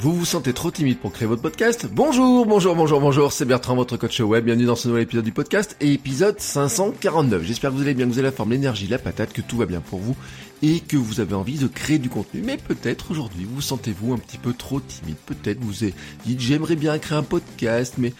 Vous vous sentez trop timide pour créer votre podcast Bonjour, bonjour, bonjour, bonjour, c'est Bertrand, votre coach web. Bienvenue dans ce nouvel épisode du podcast et épisode 549. J'espère que vous allez bien, que vous avez la forme, l'énergie, la patate, que tout va bien pour vous et que vous avez envie de créer du contenu. Mais peut-être aujourd'hui, vous sentez-vous un petit peu trop timide. Peut-être vous avez dit j'aimerais bien créer un podcast, mais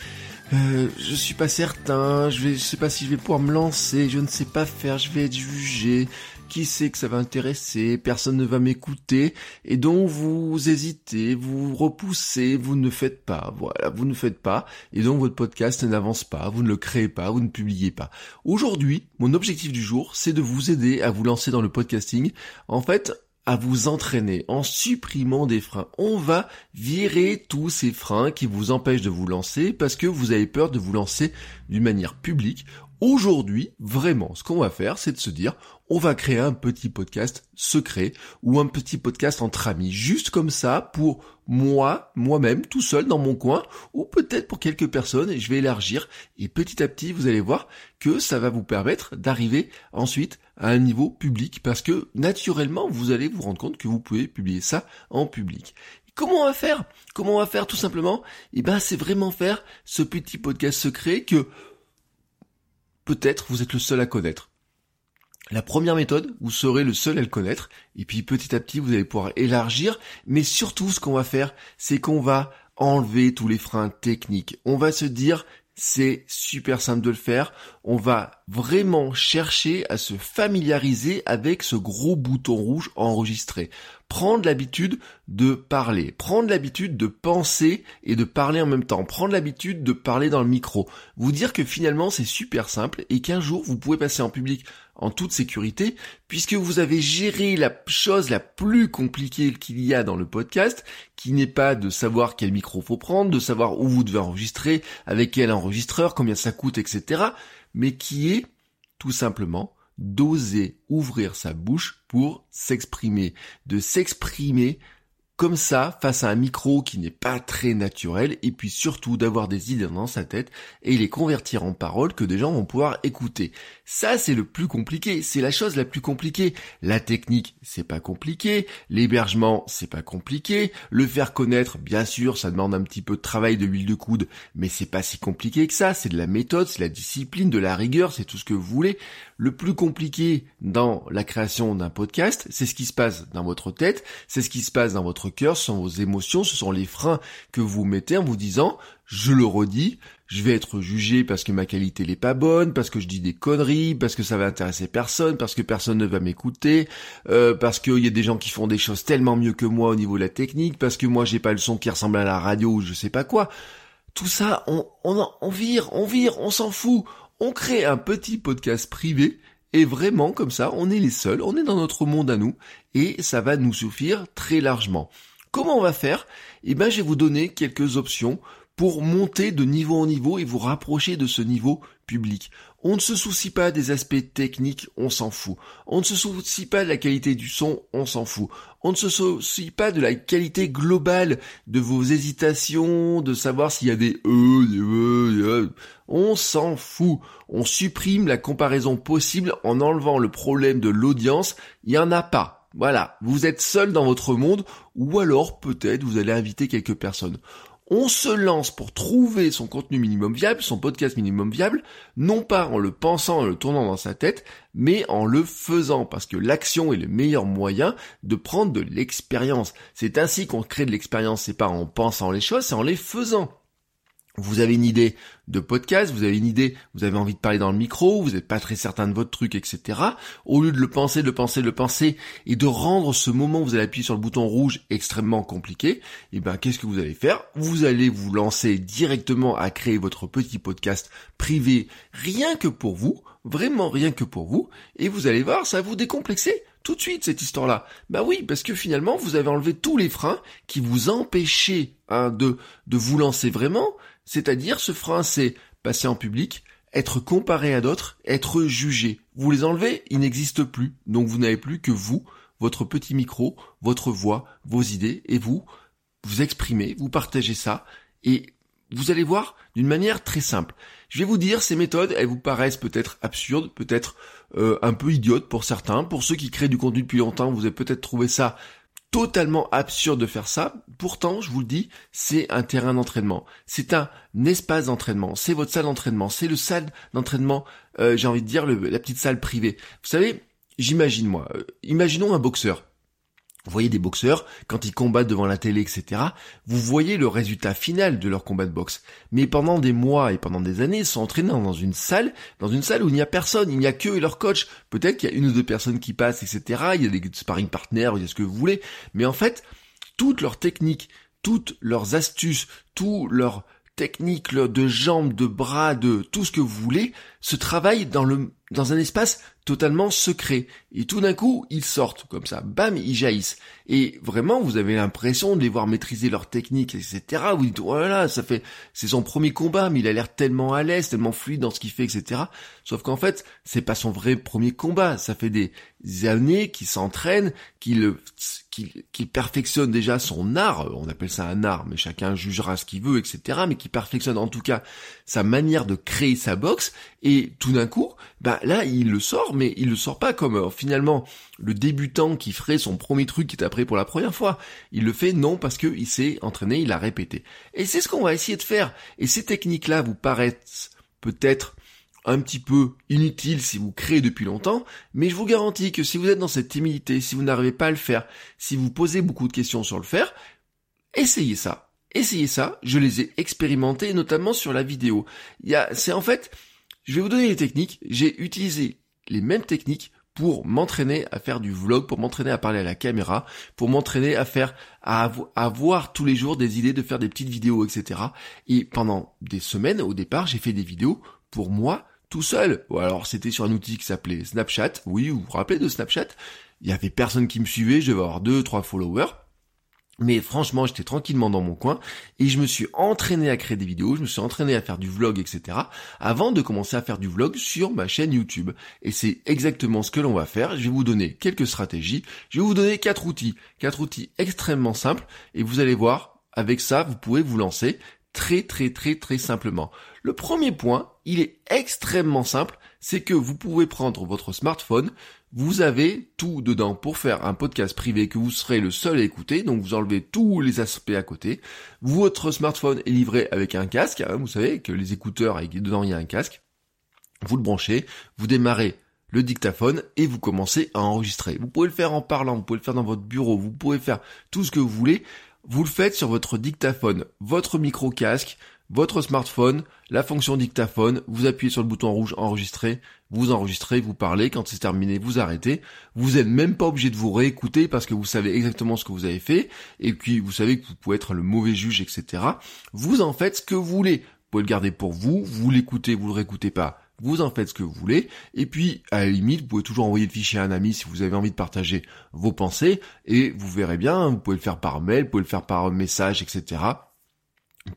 euh, je suis pas certain, je vais, je sais pas si je vais pouvoir me lancer, je ne sais pas faire, je vais être jugé, qui sait que ça va intéresser, personne ne va m'écouter, et donc vous hésitez, vous repoussez, vous ne faites pas, voilà, vous ne faites pas, et donc votre podcast n'avance pas, vous ne le créez pas, vous ne publiez pas. Aujourd'hui, mon objectif du jour, c'est de vous aider à vous lancer dans le podcasting. En fait, à vous entraîner en supprimant des freins. On va virer tous ces freins qui vous empêchent de vous lancer parce que vous avez peur de vous lancer d'une manière publique. Aujourd'hui, vraiment, ce qu'on va faire, c'est de se dire, on va créer un petit podcast secret ou un petit podcast entre amis, juste comme ça pour moi, moi-même, tout seul dans mon coin, ou peut-être pour quelques personnes, et je vais élargir, et petit à petit, vous allez voir que ça va vous permettre d'arriver ensuite à un niveau public, parce que naturellement, vous allez vous rendre compte que vous pouvez publier ça en public. Comment on va faire? Comment on va faire tout simplement? Eh ben, c'est vraiment faire ce petit podcast secret que peut-être vous êtes le seul à connaître. La première méthode, vous serez le seul à le connaître, et puis petit à petit vous allez pouvoir élargir, mais surtout ce qu'on va faire, c'est qu'on va enlever tous les freins techniques. On va se dire, c'est super simple de le faire, on va vraiment chercher à se familiariser avec ce gros bouton rouge enregistré. Prendre l'habitude de parler, prendre l'habitude de penser et de parler en même temps, prendre l'habitude de parler dans le micro. Vous dire que finalement c'est super simple et qu'un jour vous pouvez passer en public en toute sécurité puisque vous avez géré la chose la plus compliquée qu'il y a dans le podcast qui n'est pas de savoir quel micro faut prendre, de savoir où vous devez enregistrer, avec quel enregistreur, combien ça coûte, etc mais qui est tout simplement d'oser ouvrir sa bouche pour s'exprimer, de s'exprimer comme ça face à un micro qui n'est pas très naturel et puis surtout d'avoir des idées dans sa tête et les convertir en paroles que des gens vont pouvoir écouter. Ça c'est le plus compliqué, c'est la chose la plus compliquée. La technique c'est pas compliqué, l'hébergement c'est pas compliqué, le faire connaître bien sûr ça demande un petit peu de travail de l'huile de coude mais c'est pas si compliqué que ça, c'est de la méthode, c'est la discipline, de la rigueur, c'est tout ce que vous voulez. Le plus compliqué dans la création d'un podcast, c'est ce qui se passe dans votre tête, c'est ce qui se passe dans votre cœur, ce sont vos émotions, ce sont les freins que vous mettez en vous disant, je le redis, je vais être jugé parce que ma qualité n'est pas bonne, parce que je dis des conneries, parce que ça va intéresser personne, parce que personne ne va m'écouter, euh, parce qu'il y a des gens qui font des choses tellement mieux que moi au niveau de la technique, parce que moi j'ai pas le son qui ressemble à la radio ou je sais pas quoi. Tout ça, on, on, on vire, on vire, on s'en fout on crée un petit podcast privé et vraiment comme ça, on est les seuls, on est dans notre monde à nous et ça va nous suffire très largement. Comment on va faire? Eh ben, je vais vous donner quelques options pour monter de niveau en niveau et vous rapprocher de ce niveau public. On ne se soucie pas des aspects techniques, on s'en fout. On ne se soucie pas de la qualité du son, on s'en fout. On ne se soucie pas de la qualité globale de vos hésitations, de savoir s'il y a des e, des e. On s'en fout. On supprime la comparaison possible en enlevant le problème de l'audience. Il n'y en a pas. Voilà, vous êtes seul dans votre monde, ou alors peut-être vous allez inviter quelques personnes on se lance pour trouver son contenu minimum viable, son podcast minimum viable, non pas en le pensant, en le tournant dans sa tête, mais en le faisant, parce que l'action est le meilleur moyen de prendre de l'expérience. C'est ainsi qu'on crée de l'expérience, c'est pas en pensant les choses, c'est en les faisant vous avez une idée de podcast, vous avez une idée, vous avez envie de parler dans le micro, vous n'êtes pas très certain de votre truc, etc. Au lieu de le penser, de le penser, de le penser, et de rendre ce moment où vous allez appuyer sur le bouton rouge extrêmement compliqué, et eh ben qu'est-ce que vous allez faire? Vous allez vous lancer directement à créer votre petit podcast privé, rien que pour vous, vraiment rien que pour vous, et vous allez voir, ça va vous décomplexer tout de suite cette histoire-là. Bah oui, parce que finalement, vous avez enlevé tous les freins qui vous empêchaient hein, de, de vous lancer vraiment, c'est-à-dire ce frein, c'est passer en public, être comparé à d'autres, être jugé. Vous les enlevez, ils n'existent plus, donc vous n'avez plus que vous, votre petit micro, votre voix, vos idées, et vous, vous exprimez, vous partagez ça, et vous allez voir d'une manière très simple. Je vais vous dire, ces méthodes, elles vous paraissent peut-être absurdes, peut-être euh, un peu idiotes pour certains. Pour ceux qui créent du contenu depuis longtemps, vous avez peut-être trouvé ça totalement absurde de faire ça. Pourtant, je vous le dis, c'est un terrain d'entraînement. C'est un espace d'entraînement. C'est votre salle d'entraînement. C'est le salle d'entraînement, euh, j'ai envie de dire, la petite salle privée. Vous savez, j'imagine moi, euh, imaginons un boxeur. Vous voyez des boxeurs, quand ils combattent devant la télé, etc., vous voyez le résultat final de leur combat de boxe. Mais pendant des mois et pendant des années, ils sont entraînés dans une salle, dans une salle où il n'y a personne, il n'y a que leur coach. Peut-être qu'il y a une ou deux personnes qui passent, etc., il y a des sparring partners, il y a ce que vous voulez. Mais en fait, toutes leurs techniques, toutes leurs astuces, tout leur technique de jambes, de bras, de tout ce que vous voulez, se travaille dans le dans un espace totalement secret. Et tout d'un coup, ils sortent comme ça, bam, ils jaillissent. Et vraiment, vous avez l'impression de les voir maîtriser leur technique, etc. Vous dites, oh là ça fait, c'est son premier combat, mais il a l'air tellement à l'aise, tellement fluide dans ce qu'il fait, etc. Sauf qu'en fait, c'est pas son vrai premier combat. Ça fait des années qu'il s'entraîne, qu'il, qu'il, perfectionne déjà son art. On appelle ça un art, mais chacun jugera ce qu'il veut, etc. Mais qui perfectionne en tout cas sa manière de créer sa boxe. Et tout d'un coup, bah là, il le sort, mais il le sort pas comme euh, finalement le débutant qui ferait son premier truc qui est appris pour la première fois. Il le fait non parce qu'il s'est entraîné, il a répété. Et c'est ce qu'on va essayer de faire. Et ces techniques-là vous paraissent peut-être un petit peu inutiles si vous créez depuis longtemps, mais je vous garantis que si vous êtes dans cette timidité, si vous n'arrivez pas à le faire, si vous posez beaucoup de questions sur le faire, essayez ça. Essayez ça, je les ai expérimentés notamment sur la vidéo. Il c'est en fait, je vais vous donner les techniques. J'ai utilisé les mêmes techniques pour m'entraîner à faire du vlog, pour m'entraîner à parler à la caméra, pour m'entraîner à faire, à avoir tous les jours des idées de faire des petites vidéos, etc. Et pendant des semaines, au départ, j'ai fait des vidéos pour moi, tout seul. Ou alors c'était sur un outil qui s'appelait Snapchat. Oui, vous vous rappelez de Snapchat? Il y avait personne qui me suivait, je devais avoir deux, trois followers. Mais franchement, j'étais tranquillement dans mon coin et je me suis entraîné à créer des vidéos, je me suis entraîné à faire du vlog, etc. avant de commencer à faire du vlog sur ma chaîne YouTube. Et c'est exactement ce que l'on va faire. Je vais vous donner quelques stratégies. Je vais vous donner quatre outils. Quatre outils extrêmement simples et vous allez voir, avec ça, vous pouvez vous lancer très très très très simplement. Le premier point, il est extrêmement simple, c'est que vous pouvez prendre votre smartphone, vous avez tout dedans pour faire un podcast privé que vous serez le seul à écouter, donc vous enlevez tous les aspects à côté. Votre smartphone est livré avec un casque, hein, vous savez que les écouteurs, dedans il y a un casque. Vous le branchez, vous démarrez le dictaphone et vous commencez à enregistrer. Vous pouvez le faire en parlant, vous pouvez le faire dans votre bureau, vous pouvez faire tout ce que vous voulez. Vous le faites sur votre dictaphone, votre micro casque, votre smartphone, la fonction dictaphone, vous appuyez sur le bouton rouge enregistrer, vous enregistrez, vous parlez, quand c'est terminé, vous arrêtez. Vous n'êtes même pas obligé de vous réécouter parce que vous savez exactement ce que vous avez fait, et puis vous savez que vous pouvez être le mauvais juge, etc. Vous en faites ce que vous voulez. Vous pouvez le garder pour vous, vous l'écoutez, vous le réécoutez pas, vous en faites ce que vous voulez, et puis à la limite, vous pouvez toujours envoyer le fichier à un ami si vous avez envie de partager vos pensées, et vous verrez bien, vous pouvez le faire par mail, vous pouvez le faire par message, etc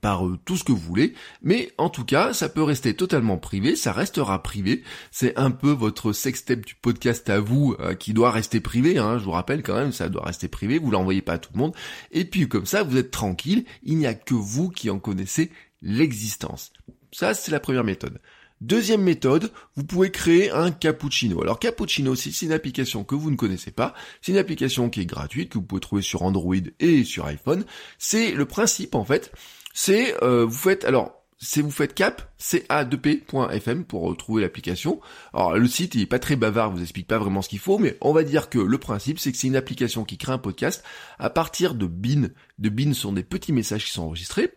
par euh, tout ce que vous voulez, mais en tout cas, ça peut rester totalement privé, ça restera privé, c'est un peu votre sextape du podcast à vous euh, qui doit rester privé, hein, je vous rappelle quand même, ça doit rester privé, vous l'envoyez pas à tout le monde, et puis comme ça, vous êtes tranquille, il n'y a que vous qui en connaissez l'existence. Ça, c'est la première méthode. Deuxième méthode, vous pouvez créer un cappuccino. Alors cappuccino, c'est une application que vous ne connaissez pas, c'est une application qui est gratuite, que vous pouvez trouver sur Android et sur iPhone. C'est le principe en fait, c'est euh, vous faites alors c'est vous faites cap ca2p.fm pour retrouver l'application. Alors le site il est pas très bavard, vous explique pas vraiment ce qu'il faut, mais on va dire que le principe c'est que c'est une application qui crée un podcast à partir de bin. De bin sont des petits messages qui sont enregistrés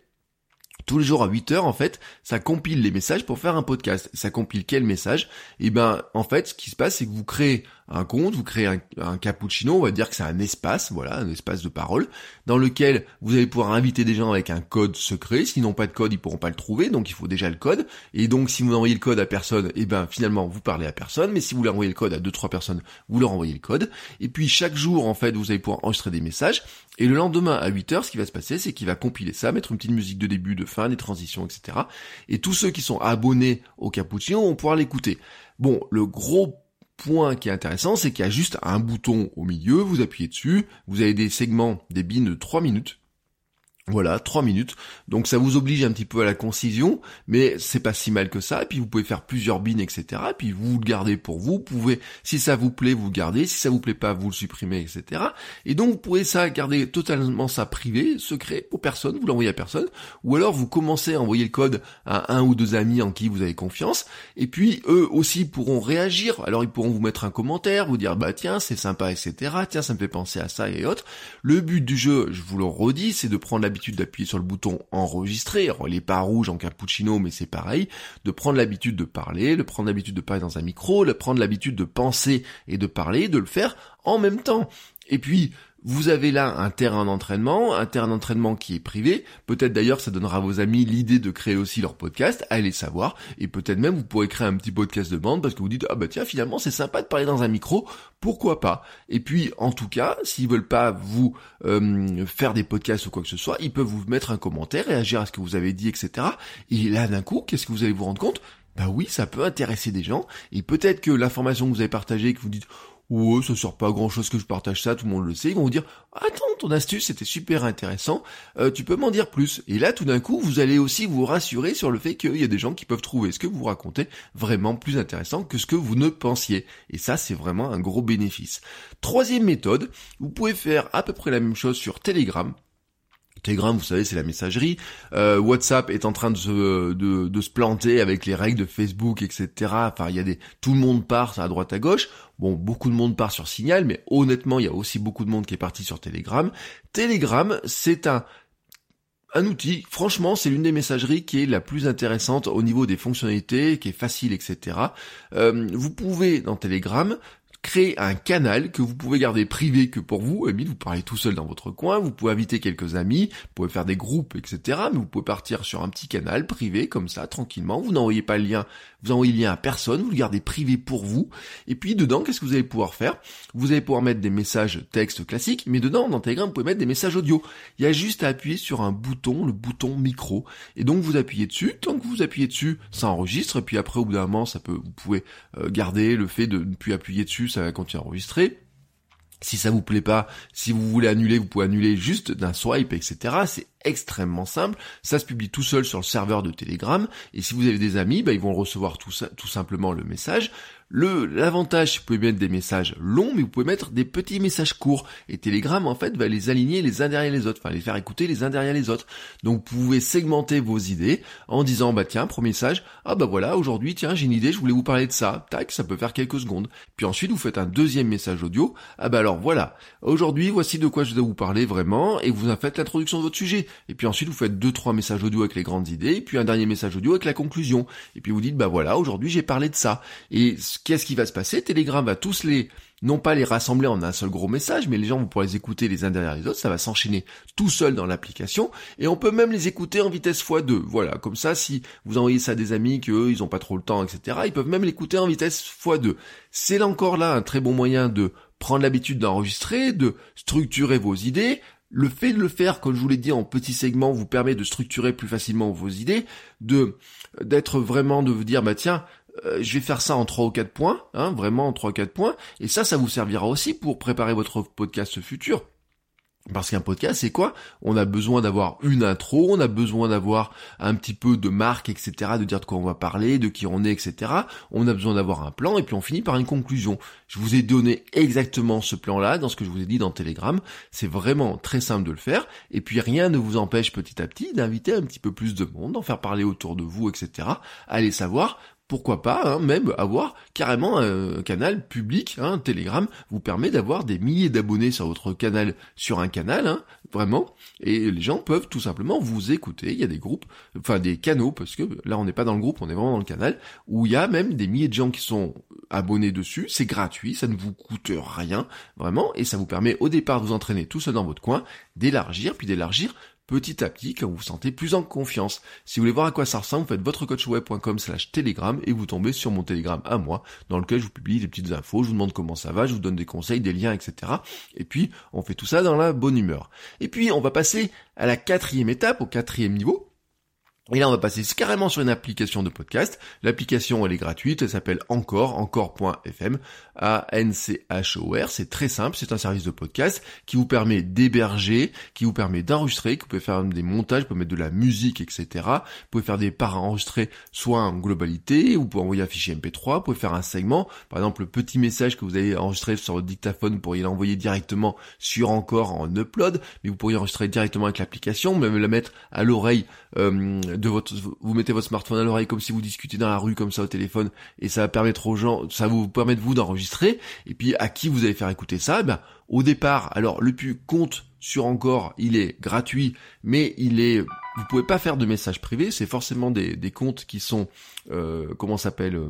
tous les jours à 8 heures, en fait, ça compile les messages pour faire un podcast. Ça compile quel message? Et eh ben, en fait, ce qui se passe, c'est que vous créez un compte, vous créez un, cappuccino, on va dire que c'est un espace, voilà, un espace de parole, dans lequel vous allez pouvoir inviter des gens avec un code secret. S'ils n'ont pas de code, ils pourront pas le trouver, donc il faut déjà le code. Et donc si vous envoyez le code à personne, et eh ben finalement vous parlez à personne. Mais si vous leur envoyez le code à deux trois personnes, vous leur envoyez le code. Et puis chaque jour en fait, vous allez pouvoir enregistrer des messages. Et le lendemain à 8 heures, ce qui va se passer, c'est qu'il va compiler ça, mettre une petite musique de début, de fin, des transitions, etc. Et tous ceux qui sont abonnés au cappuccino vont pouvoir l'écouter. Bon, le gros point qui est intéressant, c'est qu'il y a juste un bouton au milieu, vous appuyez dessus, vous avez des segments, des bins de 3 minutes, voilà, trois minutes. Donc ça vous oblige un petit peu à la concision, mais c'est pas si mal que ça. Puis vous pouvez faire plusieurs bins, etc. Et puis vous le gardez pour vous. Vous pouvez, si ça vous plaît, vous le gardez. Si ça vous plaît pas, vous le supprimez, etc. Et donc vous pouvez ça garder totalement ça privé, secret pour personne. Vous l'envoyez à personne. Ou alors vous commencez à envoyer le code à un ou deux amis en qui vous avez confiance. Et puis eux aussi pourront réagir. Alors ils pourront vous mettre un commentaire, vous dire bah tiens c'est sympa, etc. Tiens ça me fait penser à ça et autres. Le but du jeu, je vous le redis, c'est de prendre la d'appuyer sur le bouton enregistrer. Alors, il est pas rouge en cappuccino, mais c'est pareil. De prendre l'habitude de parler, de prendre l'habitude de parler dans un micro, de prendre l'habitude de penser et de parler, de le faire en même temps. Et puis, vous avez là un terrain d'entraînement, un terrain d'entraînement qui est privé. Peut-être d'ailleurs ça donnera à vos amis l'idée de créer aussi leur podcast, allez savoir. Et peut-être même vous pourrez créer un petit podcast de bande parce que vous dites ah bah tiens finalement c'est sympa de parler dans un micro, pourquoi pas? Et puis en tout cas s'ils veulent pas vous euh, faire des podcasts ou quoi que ce soit, ils peuvent vous mettre un commentaire, réagir à ce que vous avez dit, etc. Et là d'un coup qu'est-ce que vous allez vous rendre compte? Bah oui, ça peut intéresser des gens, et peut-être que l'information que vous avez partagée, que vous dites ouais, ça sert pas grand chose que je partage ça, tout le monde le sait, ils vont vous dire, attends, ton astuce c'était super intéressant, euh, tu peux m'en dire plus. Et là, tout d'un coup, vous allez aussi vous rassurer sur le fait qu'il y a des gens qui peuvent trouver ce que vous racontez vraiment plus intéressant que ce que vous ne pensiez. Et ça, c'est vraiment un gros bénéfice. Troisième méthode, vous pouvez faire à peu près la même chose sur Telegram. Telegram, vous savez, c'est la messagerie. Euh, WhatsApp est en train de se, de, se planter avec les règles de Facebook, etc. Enfin, il y a des, tout le monde part à droite à gauche. Bon, beaucoup de monde part sur Signal, mais honnêtement, il y a aussi beaucoup de monde qui est parti sur Telegram. Telegram, c'est un, un outil, franchement, c'est l'une des messageries qui est la plus intéressante au niveau des fonctionnalités, qui est facile, etc. Euh, vous pouvez dans Telegram créer un canal que vous pouvez garder privé que pour vous. Emile, vous parlez tout seul dans votre coin, vous pouvez inviter quelques amis, vous pouvez faire des groupes, etc. Mais vous pouvez partir sur un petit canal privé comme ça, tranquillement. Vous n'envoyez pas le lien, vous envoyez le lien à personne, vous le gardez privé pour vous. Et puis dedans, qu'est-ce que vous allez pouvoir faire? Vous allez pouvoir mettre des messages texte classiques, mais dedans, dans Telegram, vous pouvez mettre des messages audio. Il y a juste à appuyer sur un bouton, le bouton micro. Et donc vous appuyez dessus. Tant que vous appuyez dessus, ça enregistre. Et puis après, au bout d'un moment, ça peut, vous pouvez euh, garder le fait de ne plus appuyer dessus ça va continuer à enregistrer. Si ça vous plaît pas, si vous voulez annuler, vous pouvez annuler juste d'un swipe, etc. C'est extrêmement simple. Ça se publie tout seul sur le serveur de Telegram. Et si vous avez des amis, bah, ils vont recevoir tout, ça, tout simplement le message. Le l'avantage, vous pouvez mettre des messages longs, mais vous pouvez mettre des petits messages courts. Et Telegram, en fait, va les aligner les uns derrière les autres, enfin les faire écouter les uns derrière les autres. Donc vous pouvez segmenter vos idées en disant, bah tiens, premier message, ah bah voilà, aujourd'hui, tiens, j'ai une idée, je voulais vous parler de ça. Tac, ça peut faire quelques secondes. Puis ensuite, vous faites un deuxième message audio. Ah bah alors voilà, aujourd'hui, voici de quoi je dois vous parler vraiment, et vous en faites l'introduction de votre sujet. Et puis ensuite, vous faites deux, trois messages audio avec les grandes idées, puis un dernier message audio avec la conclusion. Et puis vous dites, bah voilà, aujourd'hui, j'ai parlé de ça. Et qu'est-ce qui va se passer? Telegram va tous les non pas les rassembler en un seul gros message, mais les gens vont pouvoir les écouter les uns derrière les autres, ça va s'enchaîner tout seul dans l'application, et on peut même les écouter en vitesse x2. Voilà, comme ça, si vous envoyez ça à des amis, qu'eux, ils ont pas trop le temps, etc., ils peuvent même l'écouter en vitesse x2. C'est là encore là un très bon moyen de prendre l'habitude d'enregistrer, de structurer vos idées, le fait de le faire, comme je vous l'ai dit, en petits segments, vous permet de structurer plus facilement vos idées, de d'être vraiment de vous dire bah tiens, euh, je vais faire ça en trois ou quatre points, hein, vraiment en trois ou quatre points, et ça, ça vous servira aussi pour préparer votre podcast futur. Parce qu'un podcast, c'est quoi? On a besoin d'avoir une intro, on a besoin d'avoir un petit peu de marque, etc., de dire de quoi on va parler, de qui on est, etc. On a besoin d'avoir un plan, et puis on finit par une conclusion. Je vous ai donné exactement ce plan-là dans ce que je vous ai dit dans Telegram. C'est vraiment très simple de le faire, et puis rien ne vous empêche petit à petit d'inviter un petit peu plus de monde, d'en faire parler autour de vous, etc. Allez savoir, pourquoi pas hein, même avoir carrément un canal public, un hein, Telegram vous permet d'avoir des milliers d'abonnés sur votre canal, sur un canal, hein, vraiment, et les gens peuvent tout simplement vous écouter. Il y a des groupes, enfin des canaux, parce que là on n'est pas dans le groupe, on est vraiment dans le canal, où il y a même des milliers de gens qui sont abonnés dessus, c'est gratuit, ça ne vous coûte rien, vraiment, et ça vous permet au départ de vous entraîner tout seul dans votre coin, d'élargir, puis d'élargir petit à petit quand vous vous sentez plus en confiance. Si vous voulez voir à quoi ça ressemble, vous faites votrecoachweb.com slash telegram et vous tombez sur mon telegram à moi, dans lequel je vous publie des petites infos, je vous demande comment ça va, je vous donne des conseils, des liens, etc. Et puis, on fait tout ça dans la bonne humeur. Et puis, on va passer à la quatrième étape, au quatrième niveau, et là, on va passer carrément sur une application de podcast. L'application, elle est gratuite, elle s'appelle Encore, encore.fm, A-N-C-H-O-R. C'est très simple, c'est un service de podcast qui vous permet d'héberger, qui vous permet d'enregistrer, que vous pouvez faire des montages, vous pouvez mettre de la musique, etc. Vous pouvez faire des parts enregistrées, soit en globalité, vous pouvez envoyer un fichier MP3, vous pouvez faire un segment. Par exemple, le petit message que vous avez enregistré sur votre dictaphone, vous pourriez l'envoyer directement sur Encore en upload, mais vous pourriez enregistrer directement avec l'application, même la mettre à l'oreille euh, de votre, vous mettez votre smartphone à l'oreille comme si vous discutiez dans la rue comme ça au téléphone, et ça va permettre aux gens, ça va vous permettre vous d'enregistrer. Et puis à qui vous allez faire écouter ça eh ben, au départ, alors le plus compte sur encore, il est gratuit, mais il est, vous pouvez pas faire de messages privés, c'est forcément des, des comptes qui sont, euh, comment s'appelle euh,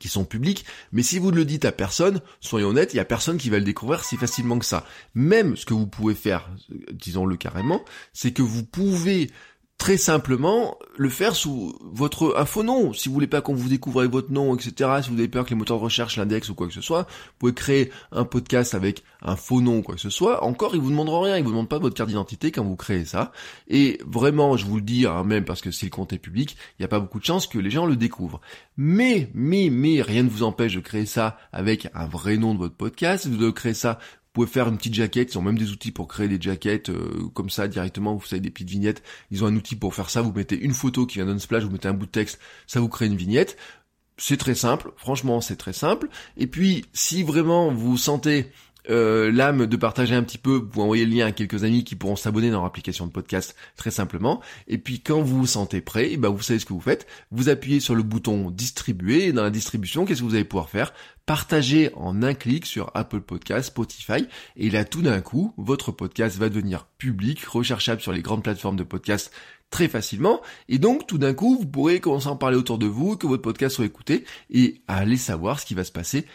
qui sont publics, mais si vous ne le dites à personne, soyons honnêtes, il y a personne qui va le découvrir si facilement que ça. Même ce que vous pouvez faire, disons-le carrément, c'est que vous pouvez très simplement le faire sous votre un faux nom. Si vous voulez pas qu'on vous découvre avec votre nom, etc. Si vous avez peur que les moteurs de recherche l'index ou quoi que ce soit, vous pouvez créer un podcast avec un faux nom ou quoi que ce soit. Encore, ils vous demanderont rien, ils vous demandent pas votre carte d'identité quand vous créez ça. Et vraiment, je vous le dis, hein, même parce que si le compte est public, il n'y a pas beaucoup de chances que les gens le découvrent. Mais, mais, mais, rien ne vous empêche de créer ça avec un vrai nom de votre podcast, de créer ça pouvez faire une petite jaquette, ils ont même des outils pour créer des jaquettes euh, comme ça directement, vous savez des petites vignettes, ils ont un outil pour faire ça, vous mettez une photo qui vient d'un splash, vous mettez un bout de texte, ça vous crée une vignette. C'est très simple, franchement c'est très simple. Et puis si vraiment vous sentez euh, l'âme de partager un petit peu, vous envoyez le lien à quelques amis qui pourront s'abonner dans l'application de podcast très simplement. Et puis quand vous vous sentez prêt, eh ben vous savez ce que vous faites. Vous appuyez sur le bouton distribuer et dans la distribution, qu'est-ce que vous allez pouvoir faire? Partager en un clic sur Apple Podcast, Spotify et là tout d'un coup, votre podcast va devenir public, recherchable sur les grandes plateformes de podcast très facilement. Et donc, tout d'un coup, vous pourrez commencer à en parler autour de vous, que votre podcast soit écouté, et aller savoir ce qui va se passer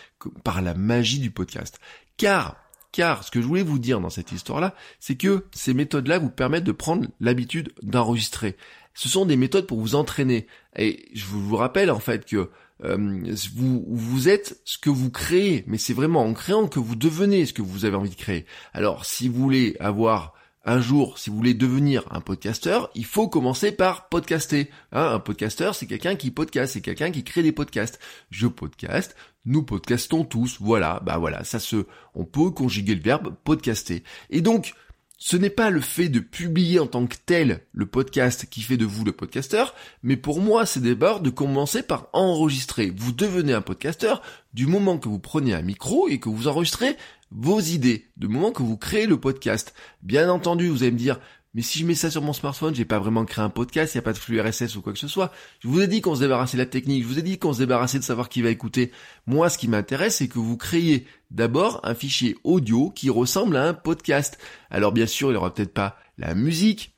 par la magie du podcast. Car, car ce que je voulais vous dire dans cette histoire-là, c'est que ces méthodes-là vous permettent de prendre l'habitude d'enregistrer. Ce sont des méthodes pour vous entraîner. Et je vous rappelle en fait que euh, vous, vous êtes ce que vous créez, mais c'est vraiment en créant que vous devenez ce que vous avez envie de créer. Alors si vous voulez avoir un jour, si vous voulez devenir un podcasteur, il faut commencer par podcaster. Hein, un podcasteur, c'est quelqu'un qui podcast, c'est quelqu'un qui crée des podcasts. Je podcast, nous podcastons tous. Voilà, bah voilà, ça se, on peut conjuguer le verbe podcaster. Et donc, ce n'est pas le fait de publier en tant que tel le podcast qui fait de vous le podcasteur, mais pour moi c'est d'abord de commencer par enregistrer. Vous devenez un podcasteur du moment que vous prenez un micro et que vous enregistrez vos idées, du moment que vous créez le podcast. Bien entendu, vous allez me dire, mais si je mets ça sur mon smartphone, j'ai pas vraiment créé un podcast, il n'y a pas de flux RSS ou quoi que ce soit. Je vous ai dit qu'on se débarrassait de la technique, je vous ai dit qu'on se débarrassait de savoir qui va écouter. Moi, ce qui m'intéresse, c'est que vous créiez d'abord un fichier audio qui ressemble à un podcast. Alors bien sûr, il aura peut-être pas la musique,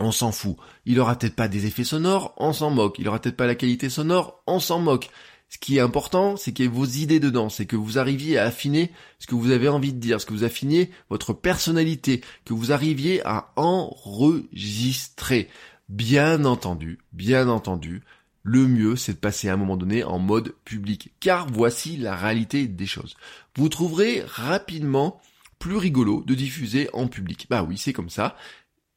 on s'en fout. Il aura peut-être pas des effets sonores, on s'en moque. Il aura peut-être pas la qualité sonore, on s'en moque. Ce qui est important, c'est qu'il y ait vos idées dedans, c'est que vous arriviez à affiner ce que vous avez envie de dire, ce que vous affiniez votre personnalité, que vous arriviez à enregistrer. Bien entendu, bien entendu, le mieux c'est de passer à un moment donné en mode public. Car voici la réalité des choses. Vous trouverez rapidement plus rigolo de diffuser en public. Bah oui, c'est comme ça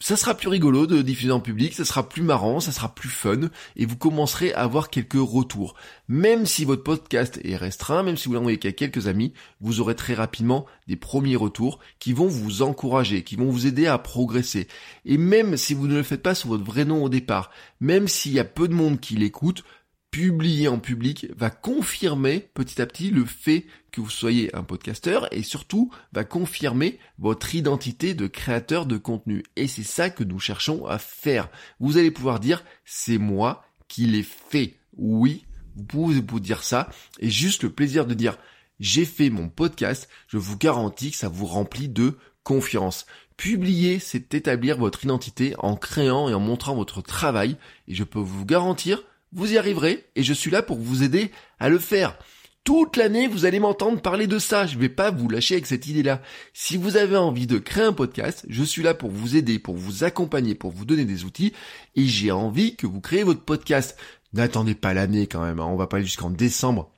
ça sera plus rigolo de diffuser en public, ça sera plus marrant, ça sera plus fun, et vous commencerez à avoir quelques retours. Même si votre podcast est restreint, même si vous l'envoyez qu'à quelques amis, vous aurez très rapidement des premiers retours qui vont vous encourager, qui vont vous aider à progresser. Et même si vous ne le faites pas sous votre vrai nom au départ, même s'il y a peu de monde qui l'écoute, publier en public va confirmer petit à petit le fait que vous soyez un podcasteur et surtout va confirmer votre identité de créateur de contenu. Et c'est ça que nous cherchons à faire. Vous allez pouvoir dire c'est moi qui l'ai fait. Oui, vous pouvez vous dire ça. Et juste le plaisir de dire j'ai fait mon podcast, je vous garantis que ça vous remplit de confiance. Publier, c'est établir votre identité en créant et en montrant votre travail. Et je peux vous garantir, vous y arriverez. Et je suis là pour vous aider à le faire. Toute l'année, vous allez m'entendre parler de ça. Je vais pas vous lâcher avec cette idée-là. Si vous avez envie de créer un podcast, je suis là pour vous aider, pour vous accompagner, pour vous donner des outils. Et j'ai envie que vous créez votre podcast. N'attendez pas l'année quand même. Hein. On va pas aller jusqu'en décembre.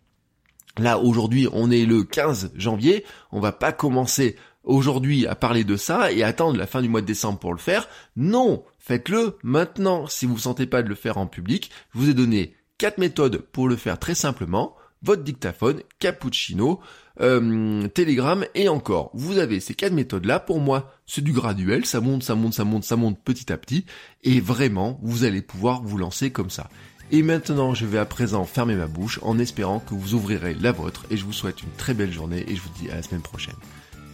Là, aujourd'hui, on est le 15 janvier. On va pas commencer aujourd'hui à parler de ça et attendre la fin du mois de décembre pour le faire. Non, faites-le maintenant. Si vous ne sentez pas de le faire en public, je vous ai donné quatre méthodes pour le faire très simplement. Votre dictaphone, cappuccino, euh, Telegram et encore. Vous avez ces quatre méthodes-là. Pour moi, c'est du graduel. Ça monte, ça monte, ça monte, ça monte petit à petit. Et vraiment, vous allez pouvoir vous lancer comme ça. Et maintenant, je vais à présent fermer ma bouche en espérant que vous ouvrirez la vôtre. Et je vous souhaite une très belle journée et je vous dis à la semaine prochaine.